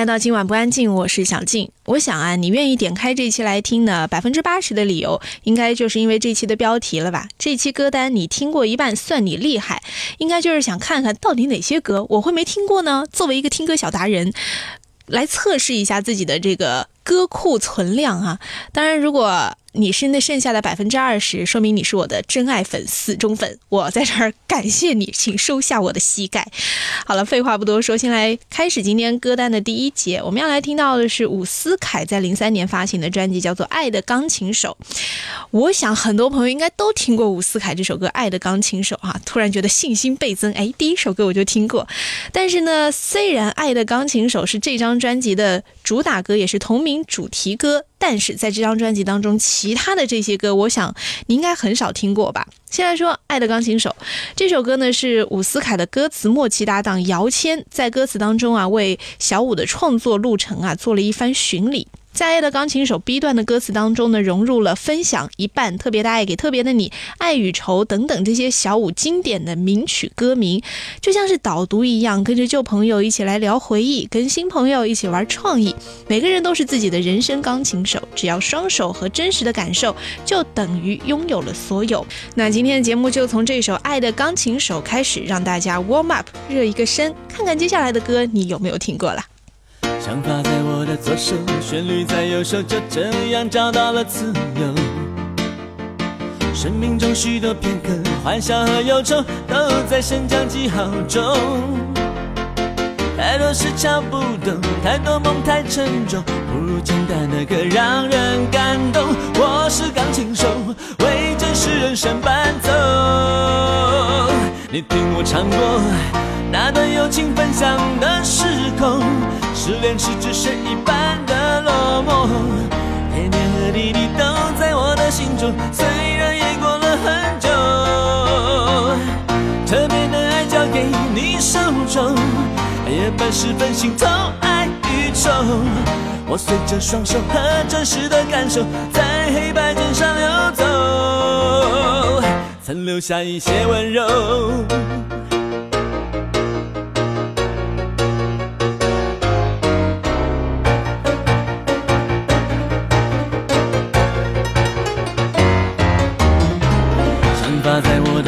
来到今晚不安静，我是小静。我想啊，你愿意点开这期来听呢，百分之八十的理由，应该就是因为这期的标题了吧？这期歌单你听过一半，算你厉害。应该就是想看看到底哪些歌我会没听过呢？作为一个听歌小达人，来测试一下自己的这个歌库存量啊。当然，如果你是那剩下的百分之二十，说明你是我的真爱粉死忠粉，我在这儿感谢你，请收下我的膝盖。好了，废话不多说，先来开始今天歌单的第一节。我们要来听到的是伍思凯在零三年发行的专辑，叫做《爱的钢琴手》。我想很多朋友应该都听过伍思凯这首歌《爱的钢琴手》哈，突然觉得信心倍增。哎，第一首歌我就听过，但是呢，虽然《爱的钢琴手》是这张专辑的主打歌，也是同名主题歌。但是在这张专辑当中，其他的这些歌，我想你应该很少听过吧。先来说《爱的钢琴手》这首歌呢，是伍思凯的歌词默契搭档姚谦在歌词当中啊，为小五的创作路程啊做了一番巡礼。在《爱的钢琴手》B 段的歌词当中呢，融入了分享一半、特别的爱给特别的你、爱与愁等等这些小五经典的名曲歌名，就像是导读一样，跟着旧朋友一起来聊回忆，跟新朋友一起玩创意。每个人都是自己的人生钢琴手，只要双手和真实的感受，就等于拥有了所有。那今天的节目就从这首《爱的钢琴手》开始，让大家 warm up 热一个身，看看接下来的歌你有没有听过了。想法在我的左手，旋律在右手，就这样找到了自由。生命中许多片刻，欢笑和忧愁，都在升降记号中。太多事敲不动，太多梦太沉重，不如简单的歌让人感动。我是钢琴手，为真实人生伴奏。你听我唱过那段友情分享的时空。失恋时只剩一半的落寞，点点和滴滴都在我的心中，虽然也过了很久。特别的爱交给你手中，夜半时分心痛爱与愁。我随着双手和真实的感受，在黑白键上游走，曾留下一些温柔。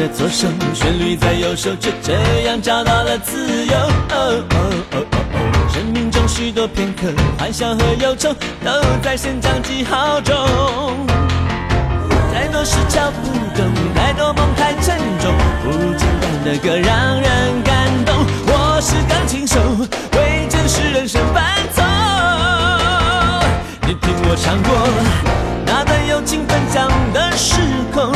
的左手，旋律在右手，就这样找到了自由。哦哦哦哦哦生命中许多片刻，欢笑和忧愁，都在升降记号中。太多事敲不动，太多梦太沉重，不简单的歌让人感动。我是钢琴手，为真实人生伴奏。你听我唱过。那段友情分享的时空，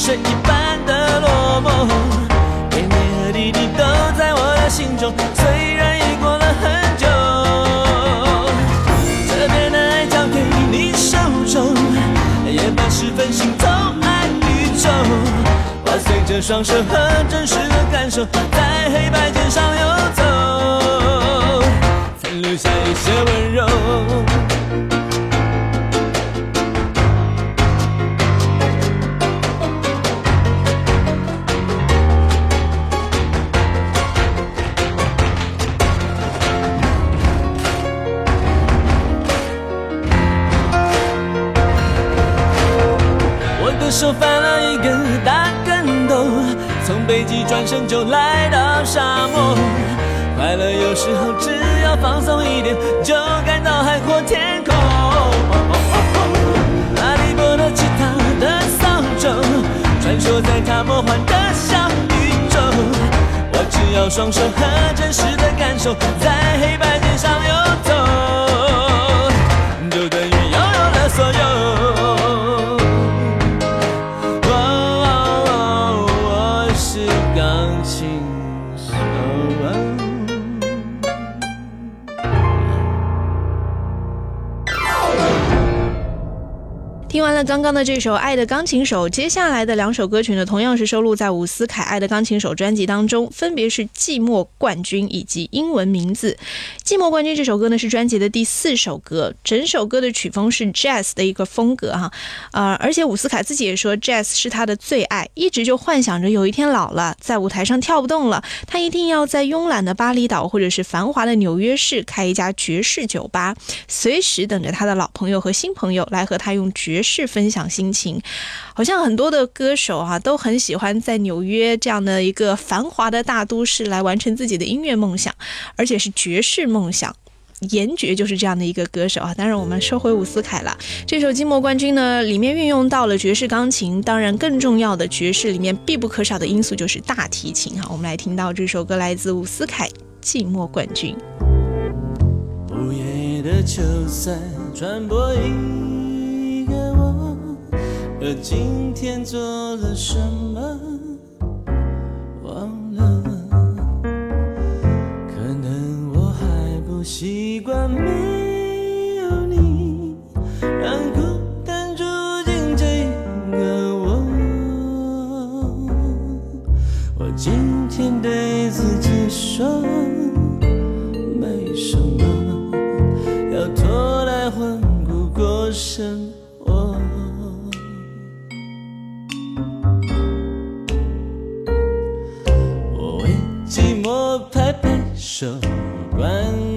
恋只剩一般的落寞，点点和滴滴都在我的心中，虽然已过了很久。特别的爱交给你手中，夜半时分心痛爱宇宙，我随着双手和真实的感受，在黑白键上游走，残留下一些温柔。手翻了一个大跟斗，从北极转身就来到沙漠。快乐有时候只要放松一点，就感到海阔天空。哈利波特吉他的扫帚，穿梭在他魔幻的小宇宙。我只要双手和真实的感受，在黑白键上游相爱。听完了刚刚的这首《爱的钢琴手》，接下来的两首歌曲呢，同样是收录在伍思凯《爱的钢琴手》专辑当中，分别是《寂寞冠军》以及英文名字。《寂寞冠军》这首歌呢是专辑的第四首歌，整首歌的曲风是 jazz 的一个风格哈，呃，而且伍思凯自己也说 jazz 是他的最爱，一直就幻想着有一天老了，在舞台上跳不动了，他一定要在慵懒的巴厘岛或者是繁华的纽约市开一家爵士酒吧，随时等着他的老朋友和新朋友来和他用爵。是分享心情，好像很多的歌手哈都很喜欢在纽约这样的一个繁华的大都市来完成自己的音乐梦想，而且是爵士梦想。严爵就是这样的一个歌手啊。当然，我们说回伍思凯了，这首《寂寞冠军》呢，里面运用到了爵士钢琴。当然，更重要的爵士里面必不可少的因素就是大提琴哈。我们来听到这首歌，来自伍思凯《寂寞冠军》。午夜的球赛传播而今天做了什么，忘了。可能我还不习惯没有你，让孤单住进这个我。我今天对自己说，没什么要拖来混古过生活。手关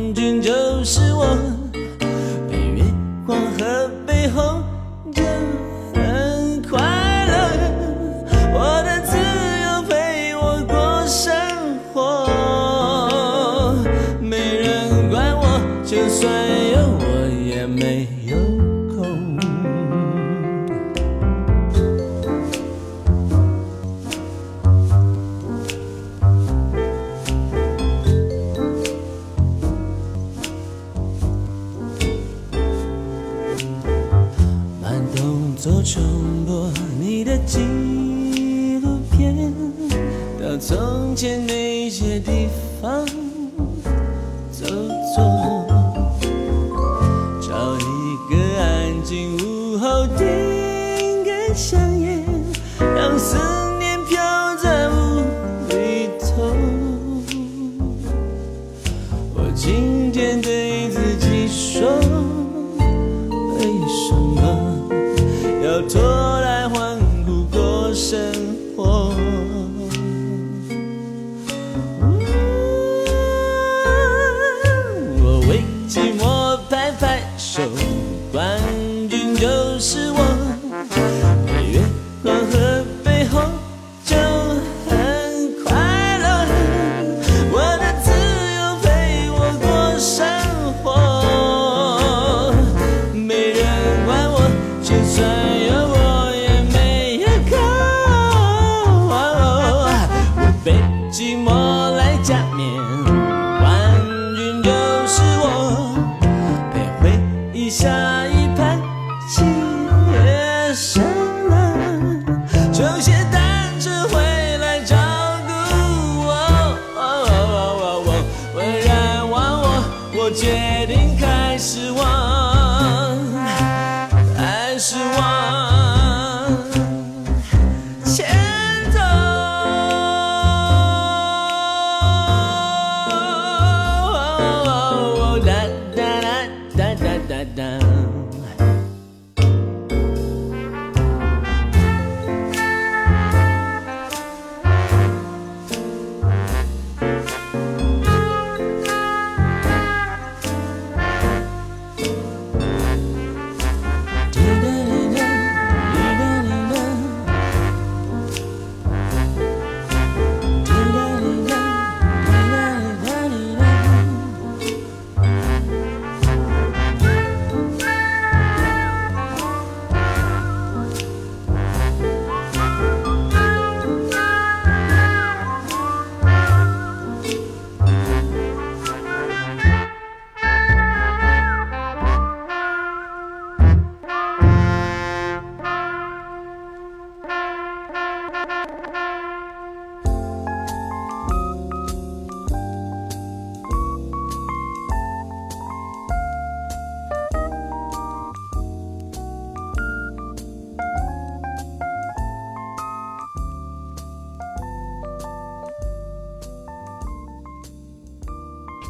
reaching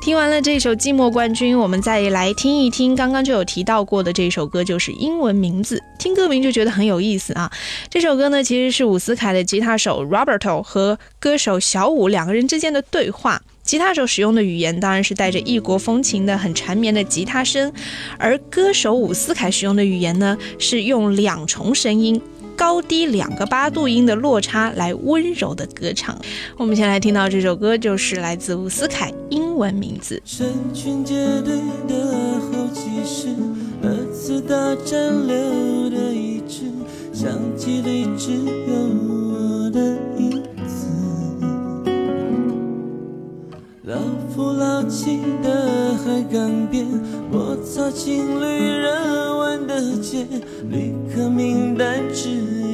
听完了这首《寂寞冠军》，我们再来听一听刚刚就有提到过的这首歌，就是英文名字。听歌名就觉得很有意思啊。这首歌呢，其实是伍思凯的吉他手 Roberto 和歌手小五两个人之间的对话。吉他手使用的语言当然是带着异国风情的、很缠绵的吉他声，而歌手伍思凯使用的语言呢，是用两重声音。高低两个八度音的落差来温柔的歌唱。我们先来听到这首歌，就是来自伍思凯英文名字。成群结队的候机室，二次大战留的遗址，相机里只有我的影子。老夫老妻的海港边，摩擦情侣热吻的街，旅客名单只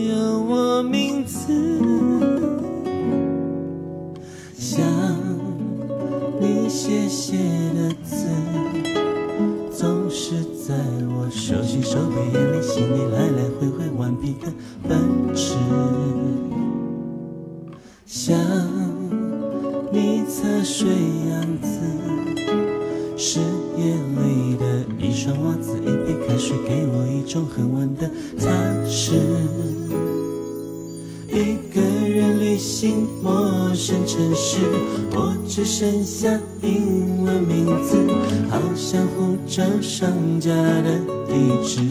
有我名字。想你写写的字，总是在我手心手背眼里心里来来回回顽皮的奔驰。想侧睡样子，是夜里的一双袜子，一杯开水给我一种很稳的踏实。一个人旅行陌生城市，我只剩下英文名字，好像护照上家的地址。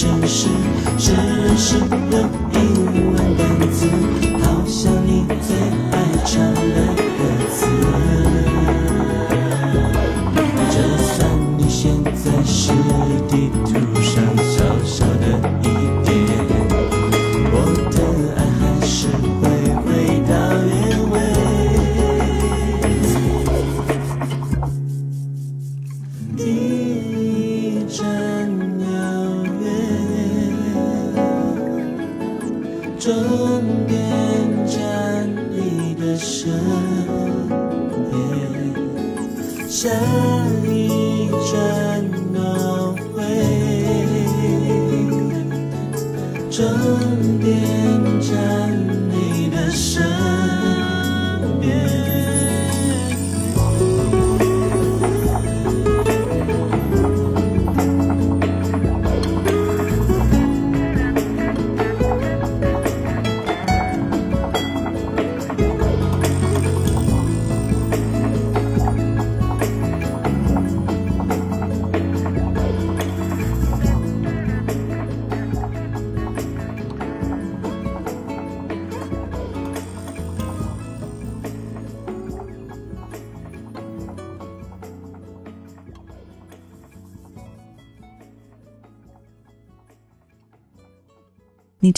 是不是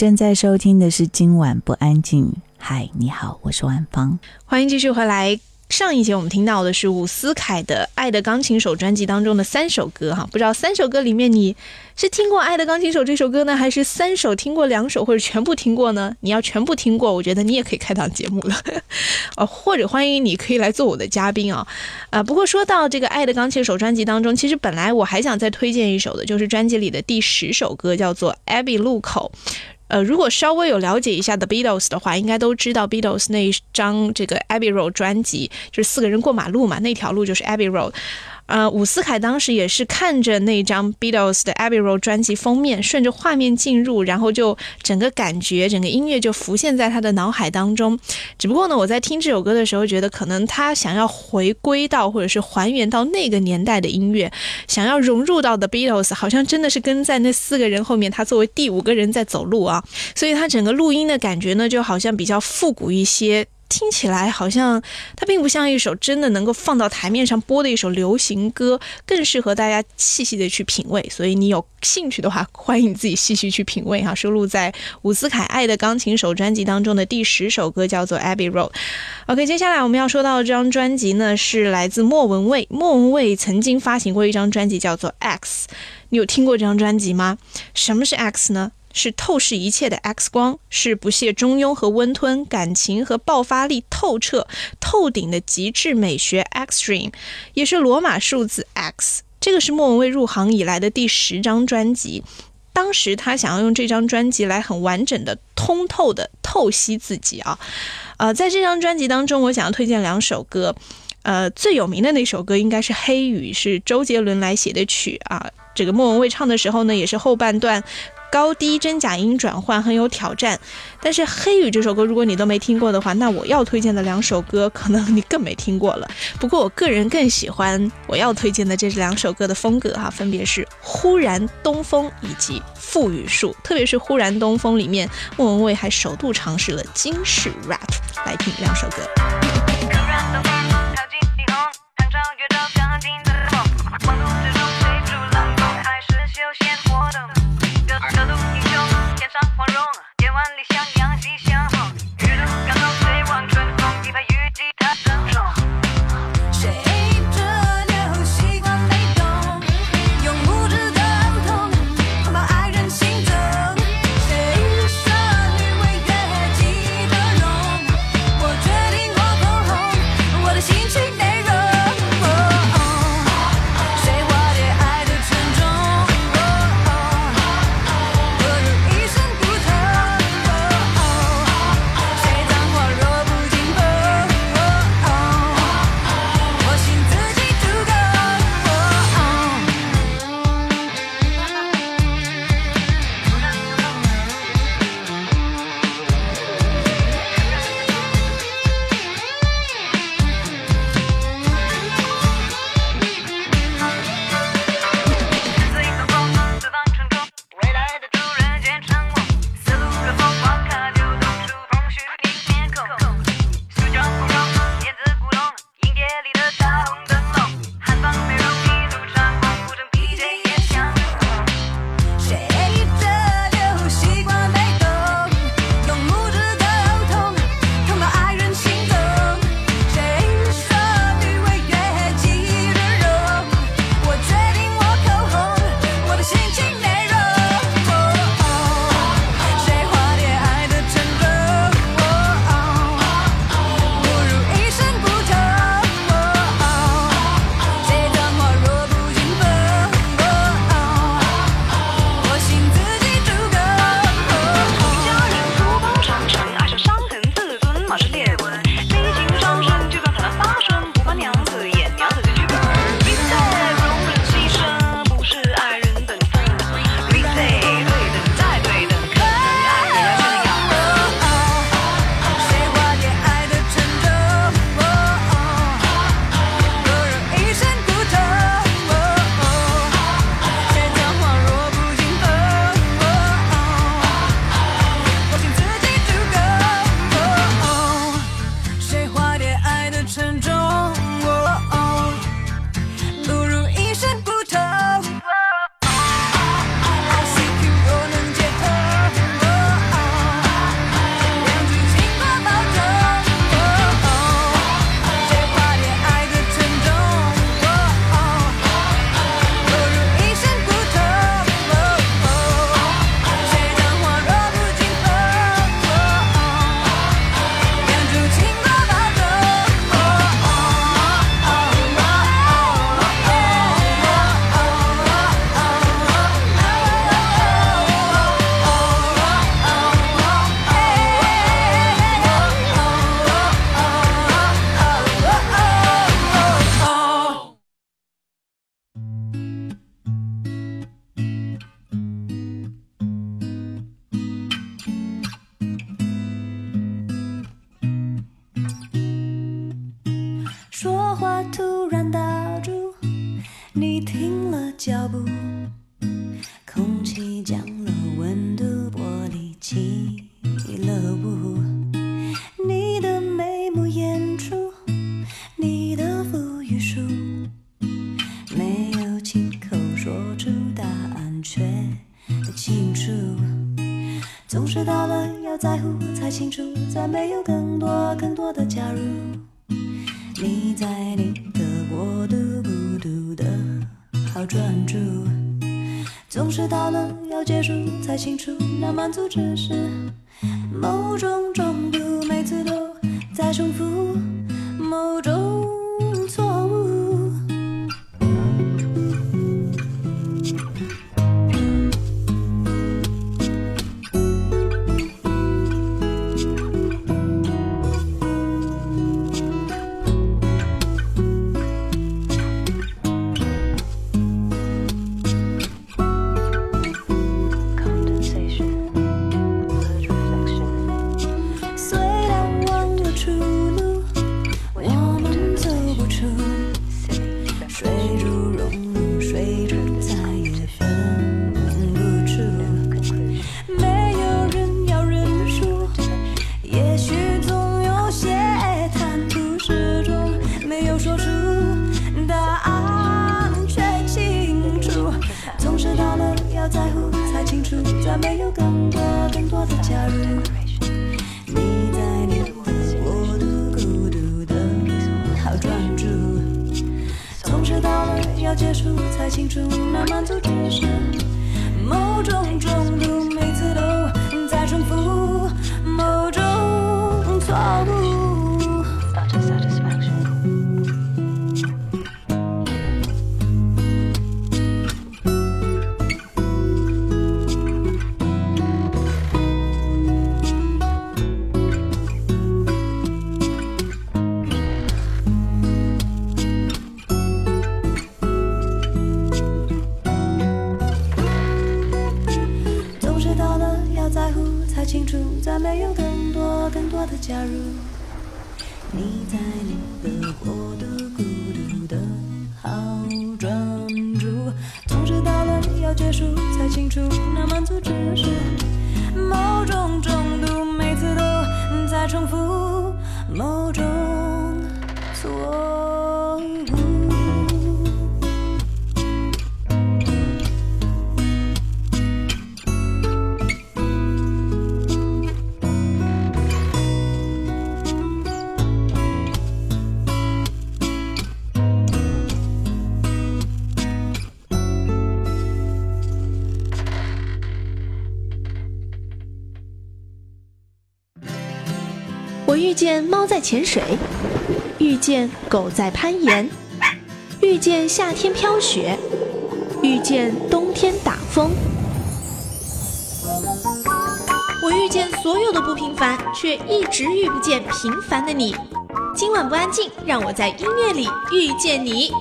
正在收听的是今晚不安静。嗨，你好，我是万芳。欢迎继续回来。上一节我们听到的是伍思凯的《爱的钢琴手》专辑当中的三首歌哈，不知道三首歌里面你是听过《爱的钢琴手》这首歌呢，还是三首听过两首，或者全部听过呢？你要全部听过，我觉得你也可以开档节目了，呃，或者欢迎你可以来做我的嘉宾啊，啊，不过说到这个《爱的钢琴手》专辑当中，其实本来我还想再推荐一首的，就是专辑里的第十首歌，叫做《abby 路口》。呃，如果稍微有了解一下 The Beatles 的话，应该都知道 Beatles 那一张这个 Abbey Road 专辑，就是四个人过马路嘛，那条路就是 Abbey Road。呃，伍思凯当时也是看着那张 Beatles 的 Abbey Road 专辑封面，顺着画面进入，然后就整个感觉，整个音乐就浮现在他的脑海当中。只不过呢，我在听这首歌的时候，觉得可能他想要回归到或者是还原到那个年代的音乐，想要融入到的 Beatles，好像真的是跟在那四个人后面，他作为第五个人在走路啊。所以他整个录音的感觉呢，就好像比较复古一些。听起来好像它并不像一首真的能够放到台面上播的一首流行歌，更适合大家细细的去品味。所以你有兴趣的话，欢迎自己细细去品味哈。收录在伍思凯《爱的钢琴手》专辑当中的第十首歌叫做《Abbey Road》。OK，接下来我们要说到这张专辑呢，是来自莫文蔚。莫文蔚曾经发行过一张专辑叫做《X》，你有听过这张专辑吗？什么是 X 呢？是透视一切的 X 光，是不屑中庸和温吞，感情和爆发力透彻透顶的极致美学 Xtreme，也是罗马数字 X。这个是莫文蔚入行以来的第十张专辑。当时他想要用这张专辑来很完整的、通透的透析自己啊。呃，在这张专辑当中，我想要推荐两首歌。呃，最有名的那首歌应该是《黑雨》，是周杰伦来写的曲啊。这个莫文蔚唱的时候呢，也是后半段。高低真假音转换很有挑战，但是《黑雨》这首歌，如果你都没听过的话，那我要推荐的两首歌，可能你更没听过了。不过我个人更喜欢我要推荐的这两首歌的风格哈，分别是《忽然东风》以及《赋予树》，特别是《忽然东风》里面，莫文蔚还首度尝试了京式 rap，来听两首歌。我在重再没有更多更多的加入。你在你的国度孤独的好专注，总是到了要结束才清楚，那满足只是某种中毒，每次都在重复某种错猫在潜水，遇见狗在攀岩，遇见夏天飘雪，遇见冬天打风。我遇见所有的不平凡，却一直遇不见平凡的你。今晚不安静，让我在音乐里遇见你。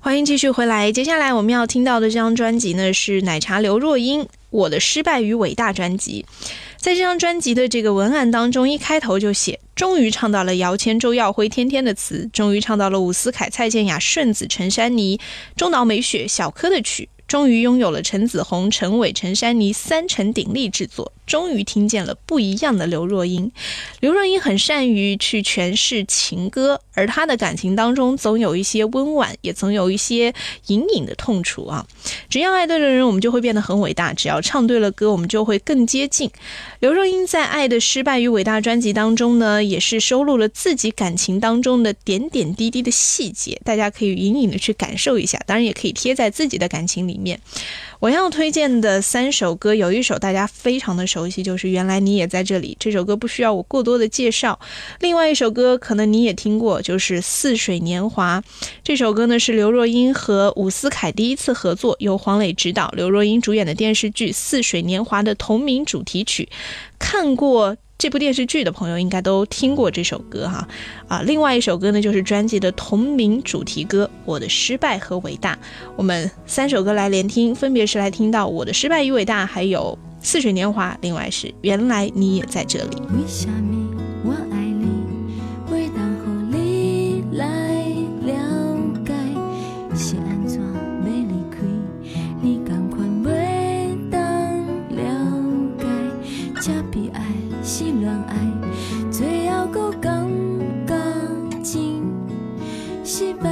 欢迎继续回来，接下来我们要听到的这张专辑呢是奶茶刘若英《我的失败与伟大》专辑。在这张专辑的这个文案当中，一开头就写：终于唱到了姚谦、周耀辉、天天的词，终于唱到了伍思凯、蔡健雅、顺子、陈珊妮、中岛美雪、小柯的曲。终于拥有了陈子红、陈伟、陈珊妮三陈鼎力制作，终于听见了不一样的刘若英。刘若英很善于去诠释情歌，而她的感情当中总有一些温婉，也总有一些隐隐的痛楚啊。只要爱对了人，我们就会变得很伟大；只要唱对了歌，我们就会更接近。刘若英在《爱的失败与伟大》专辑当中呢，也是收录了自己感情当中的点点滴滴的细节，大家可以隐隐的去感受一下，当然也可以贴在自己的感情里面。面我要推荐的三首歌，有一首大家非常的熟悉，就是《原来你也在这里》。这首歌不需要我过多的介绍。另外一首歌可能你也听过，就是《似水年华》。这首歌呢是刘若英和伍思凯第一次合作，由黄磊执导，刘若英主演的电视剧《似水年华》的同名主题曲。看过这部电视剧的朋友应该都听过这首歌哈啊，另外一首歌呢就是专辑的同名主题歌《我的失败和伟大》。我们三首歌来连听，分别是来听到《我的失败与伟大》，还有《似水年华》，另外是《原来你也在这里》。失败。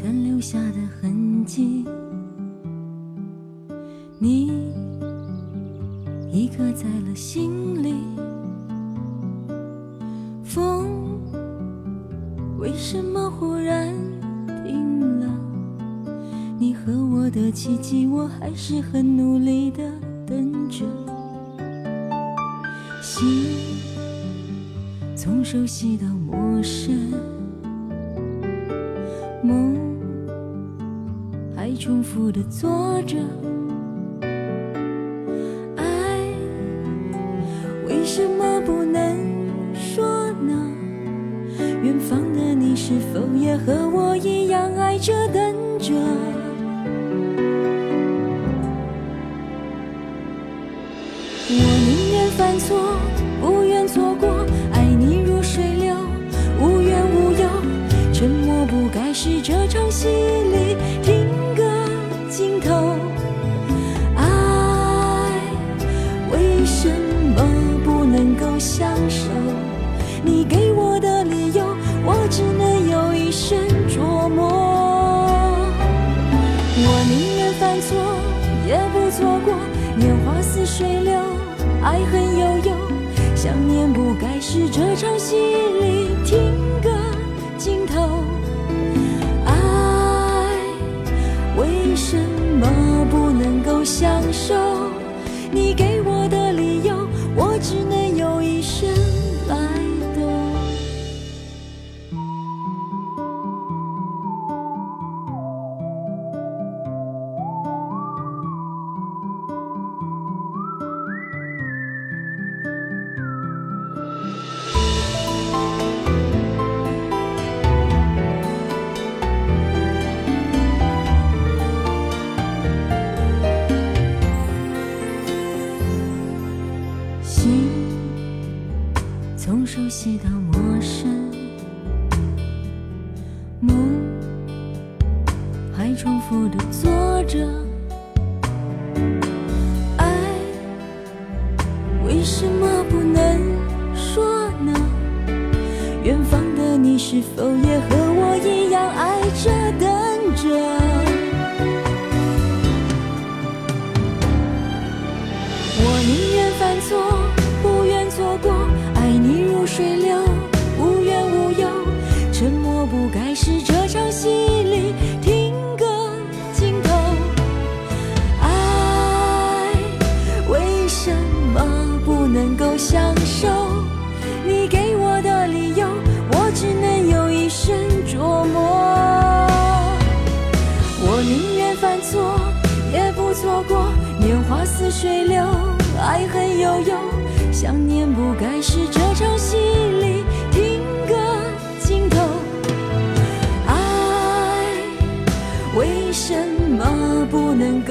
残留下的痕迹，你已刻在了心里。风为什么忽然停了？你和我的奇迹，我还是很努力的等着。心从熟悉到陌生。重复的坐着。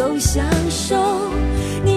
都享受？你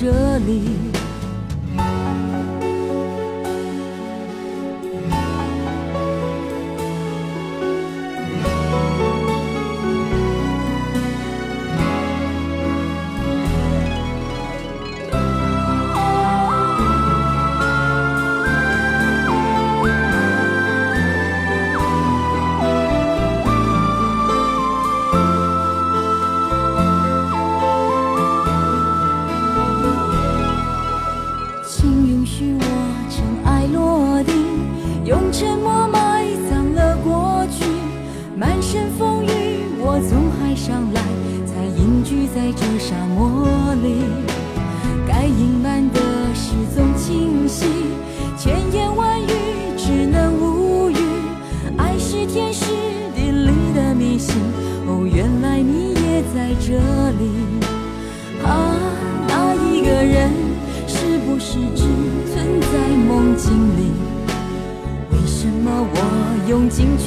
这里。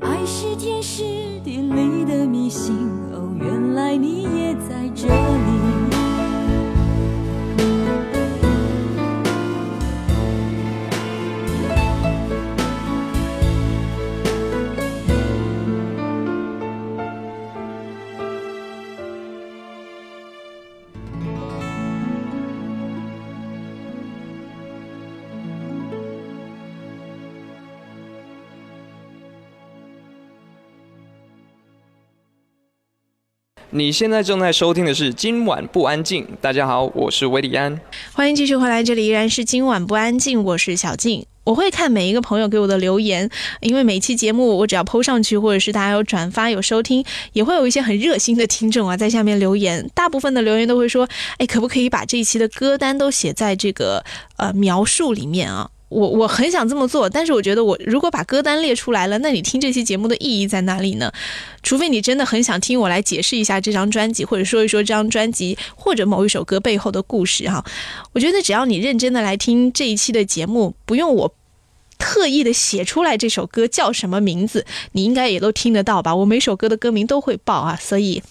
爱是天时地利的迷信，哦，原来你也在这里。你现在正在收听的是《今晚不安静》。大家好，我是维里安。欢迎继续回来，这里依然是今晚不安静，我是小静。我会看每一个朋友给我的留言，因为每期节目我只要 PO 上去，或者是大家有转发、有收听，也会有一些很热心的听众啊在下面留言。大部分的留言都会说：“哎，可不可以把这一期的歌单都写在这个呃描述里面啊？”我我很想这么做，但是我觉得我如果把歌单列出来了，那你听这期节目的意义在哪里呢？除非你真的很想听我来解释一下这张专辑，或者说一说这张专辑或者某一首歌背后的故事哈。我觉得只要你认真的来听这一期的节目，不用我。特意的写出来这首歌叫什么名字，你应该也都听得到吧？我每首歌的歌名都会报啊，所以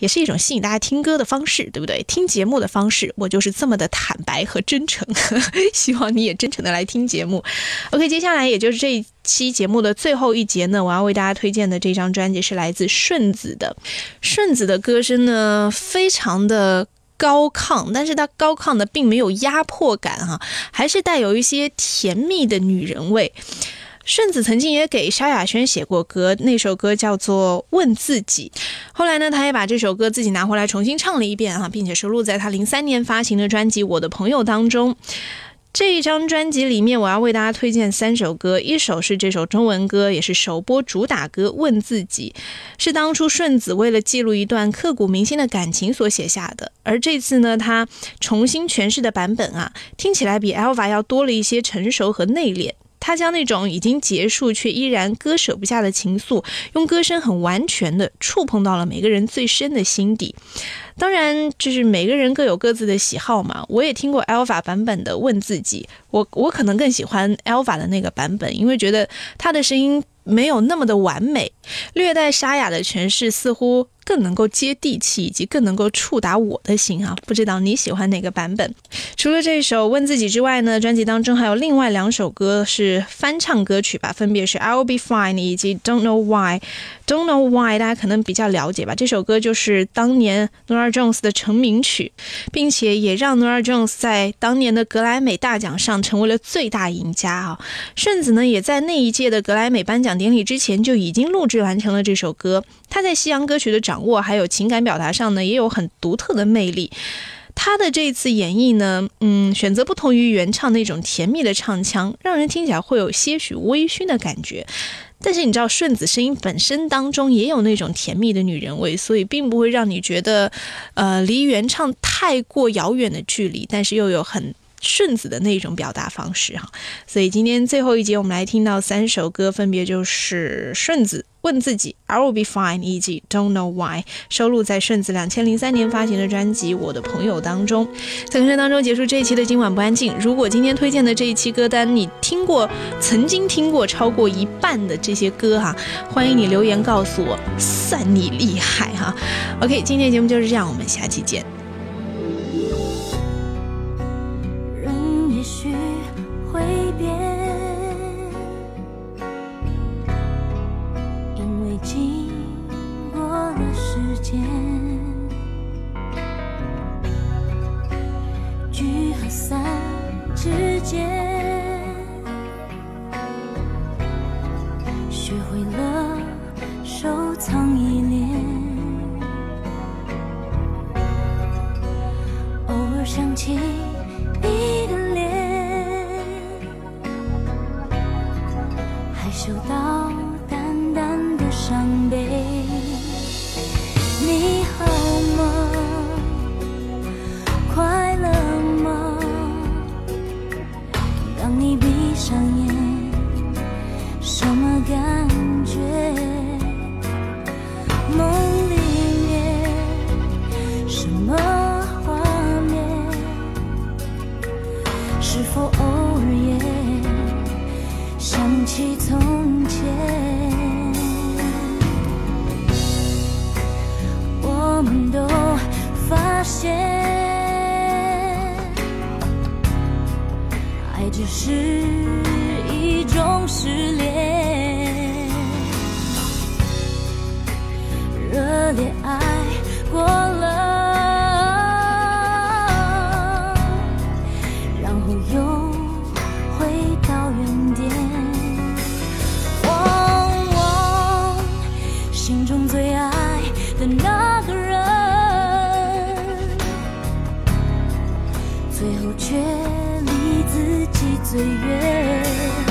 也是一种吸引大家听歌的方式，对不对？听节目的方式，我就是这么的坦白和真诚，希望你也真诚的来听节目。OK，接下来也就是这一期节目的最后一节呢，我要为大家推荐的这张专辑是来自顺子的。顺子的歌声呢，非常的。高亢，但是它高亢的并没有压迫感哈，还是带有一些甜蜜的女人味。顺子曾经也给萧亚轩写过歌，那首歌叫做《问自己》。后来呢，他也把这首歌自己拿回来重新唱了一遍哈，并且收录在他零三年发行的专辑《我的朋友》当中。这一张专辑里面，我要为大家推荐三首歌，一首是这首中文歌，也是首播主打歌《问自己》，是当初顺子为了记录一段刻骨铭心的感情所写下的。而这次呢，他重新诠释的版本啊，听起来比 Alva 要多了一些成熟和内敛。他将那种已经结束却依然割舍不下的情愫，用歌声很完全的触碰到了每个人最深的心底。当然，就是每个人各有各自的喜好嘛。我也听过 Alpha 版本的《问自己》，我我可能更喜欢 Alpha 的那个版本，因为觉得他的声音没有那么的完美，略带沙哑的诠释似乎。更能够接地气，以及更能够触达我的心啊！不知道你喜欢哪个版本？除了这首《问自己》之外呢，专辑当中还有另外两首歌是翻唱歌曲吧，分别是《I'll Be Fine》以及《Don't Know Why》。Don't Know Why 大家可能比较了解吧？这首歌就是当年 Norah Jones 的成名曲，并且也让 Norah Jones 在当年的格莱美大奖上成为了最大赢家啊！顺子呢，也在那一届的格莱美颁奖典礼之前就已经录制完成了这首歌。他在西洋歌曲的掌握还有情感表达上呢，也有很独特的魅力。他的这次演绎呢，嗯，选择不同于原唱那种甜蜜的唱腔，让人听起来会有些许微醺的感觉。但是你知道，顺子声音本身当中也有那种甜蜜的女人味，所以并不会让你觉得，呃，离原唱太过遥远的距离，但是又有很。顺子的那种表达方式哈，所以今天最后一节我们来听到三首歌，分别就是顺子问自己，I will be fine，以及 Don't know why，收录在顺子两千零三年发行的专辑《我的朋友》当中。在歌声当中结束这一期的今晚不安静。如果今天推荐的这一期歌单你听过，曾经听过超过一半的这些歌哈，欢迎你留言告诉我，算你厉害哈。OK，今天的节目就是这样，我们下期见。经过了时间，聚和散之间学会了收藏依恋。偶尔想起你的脸。害羞到。最后却离自己最远。